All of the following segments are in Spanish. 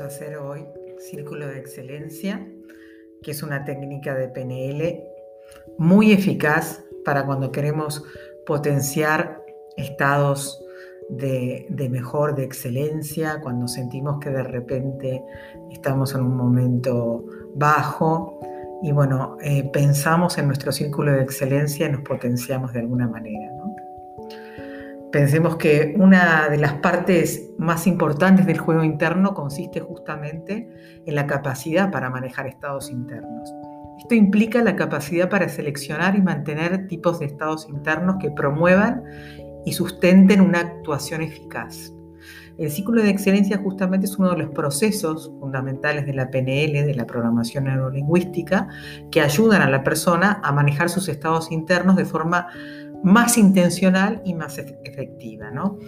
Hacer hoy Círculo de Excelencia, que es una técnica de PNL muy eficaz para cuando queremos potenciar estados de, mejor, de excelencia, cuando sentimos que de repente estamos en un momento bajo y bueno, eh, pensamos en nuestro círculo de excelencia y nos potenciamos de alguna manera. Pensemos que una de las partes más importantes del juego interno consiste justamente en la capacidad para manejar estados internos. Esto implica la capacidad para seleccionar y mantener tipos de estados internos que promuevan y sustenten una actuación eficaz. El ciclo de excelencia justamente es uno de los procesos fundamentales de la PNL, de la programación neurolingüística, que ayudan a la persona a manejar sus estados internos de forma más intencional y más efectiva. ¿no?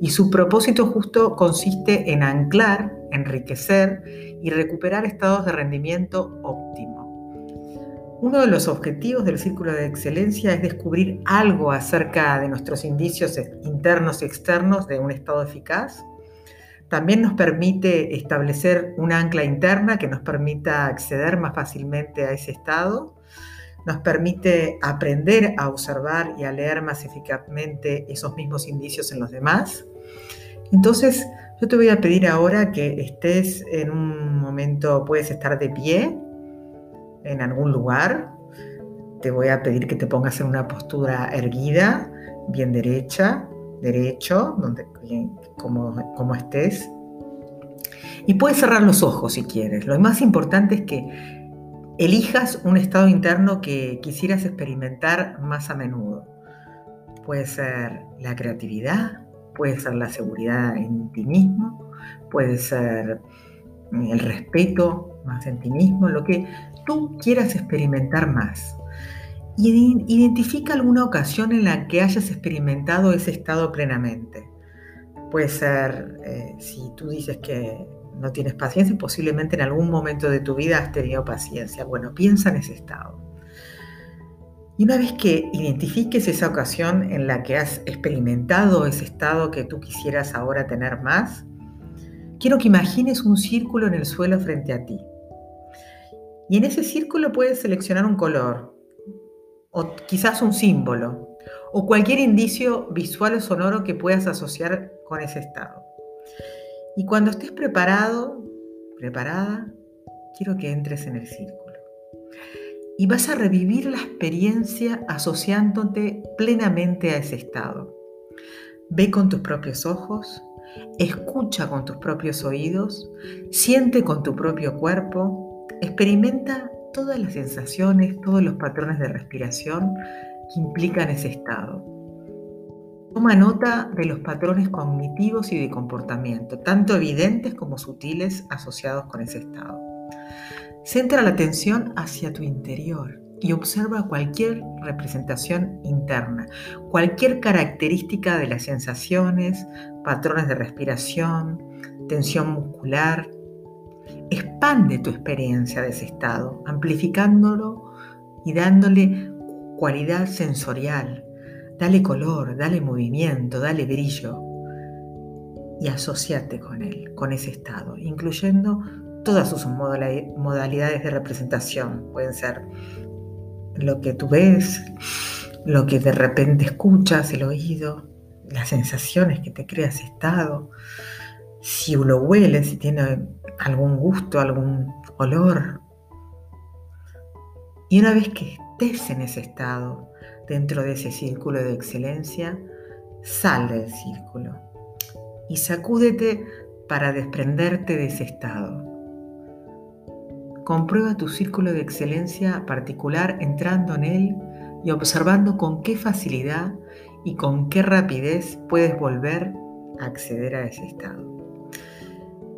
Y su propósito justo consiste en anclar, enriquecer y recuperar estados de rendimiento óptimo. Uno de los objetivos del círculo de excelencia es descubrir algo acerca de nuestros indicios internos y externos de un estado eficaz. También nos permite establecer una ancla interna que nos permita acceder más fácilmente a ese estado nos permite aprender a observar y a leer más eficazmente esos mismos indicios en los demás. Entonces, yo te voy a pedir ahora que estés en un momento, puedes estar de pie en algún lugar. Te voy a pedir que te pongas en una postura erguida, bien derecha, derecho, donde, como, como estés. Y puedes cerrar los ojos si quieres. Lo más importante es que elijas un estado interno que quisieras experimentar más a menudo. Puede ser la creatividad, puede ser la seguridad en ti mismo, puede ser el respeto más en ti mismo, lo que tú quieras experimentar más. Y identifica alguna ocasión en la que hayas experimentado ese estado plenamente. Puede ser, eh, si tú dices que no tienes paciencia, posiblemente en algún momento de tu vida has tenido paciencia. Bueno, piensa en ese estado. Y una vez que identifiques esa ocasión en la que has experimentado ese estado que tú quisieras ahora tener más, quiero que imagines un círculo en el suelo frente a ti. Y en ese círculo puedes seleccionar un color, o quizás un símbolo, o cualquier indicio visual o sonoro que puedas asociar con ese estado. Y cuando estés preparado, preparada, quiero que entres en el círculo. Y vas a revivir la experiencia asociándote plenamente a ese estado. Ve con tus propios ojos, escucha con tus propios oídos, siente con tu propio cuerpo, experimenta todas las sensaciones, todos los patrones de respiración que implican ese estado. Toma nota de los patrones cognitivos y de comportamiento, tanto evidentes como sutiles asociados con ese estado. Centra la atención hacia tu interior y observa cualquier representación interna, cualquier característica de las sensaciones, patrones de respiración, tensión muscular. Expande tu experiencia de ese estado, amplificándolo y dándole cualidad sensorial, Dale color, dale movimiento, dale brillo y asociate con él, con ese estado, incluyendo todas sus modalidades de representación. Pueden ser lo que tú ves, lo que de repente escuchas, el oído, las sensaciones que te crea ese estado, si lo hueles, si tiene algún gusto, algún olor. Y una vez que estés en ese estado, dentro de ese círculo de excelencia, sal del círculo y sacúdete para desprenderte de ese estado. Comprueba tu círculo de excelencia particular entrando en él y observando con qué facilidad y con qué rapidez puedes volver a acceder a ese estado.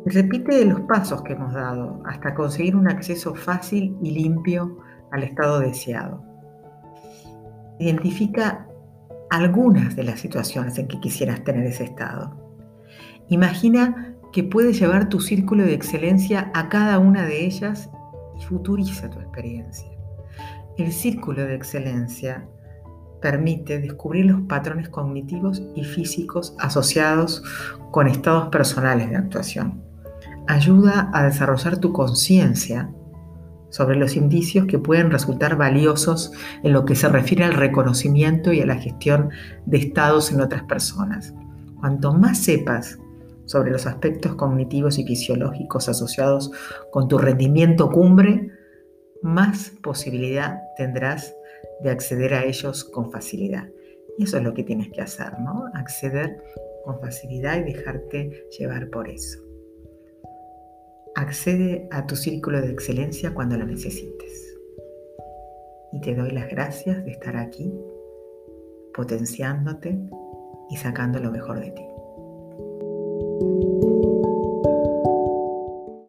Repite los pasos que hemos dado hasta conseguir un acceso fácil y limpio al estado deseado. Identifica algunas de las situaciones en que quisieras tener ese estado. Imagina que puedes llevar tu círculo de excelencia a cada una de ellas y futuriza tu experiencia. El círculo de excelencia permite descubrir los patrones cognitivos y físicos asociados con estados personales de actuación. ayuda a desarrollar tu conciencia sobre los indicios que pueden resultar valiosos en lo que se refiere al reconocimiento y a la gestión de estados en otras personas. Cuanto más sepas sobre los aspectos cognitivos y fisiológicos asociados con tu rendimiento cumbre, más posibilidad tendrás de acceder a ellos con facilidad. Y eso es lo que tienes que hacer, ¿no? Acceder con facilidad y dejarte llevar por eso. Accede a tu círculo de excelencia cuando lo necesites. Y te doy las gracias de estar aquí, potenciándote y sacando lo mejor de ti.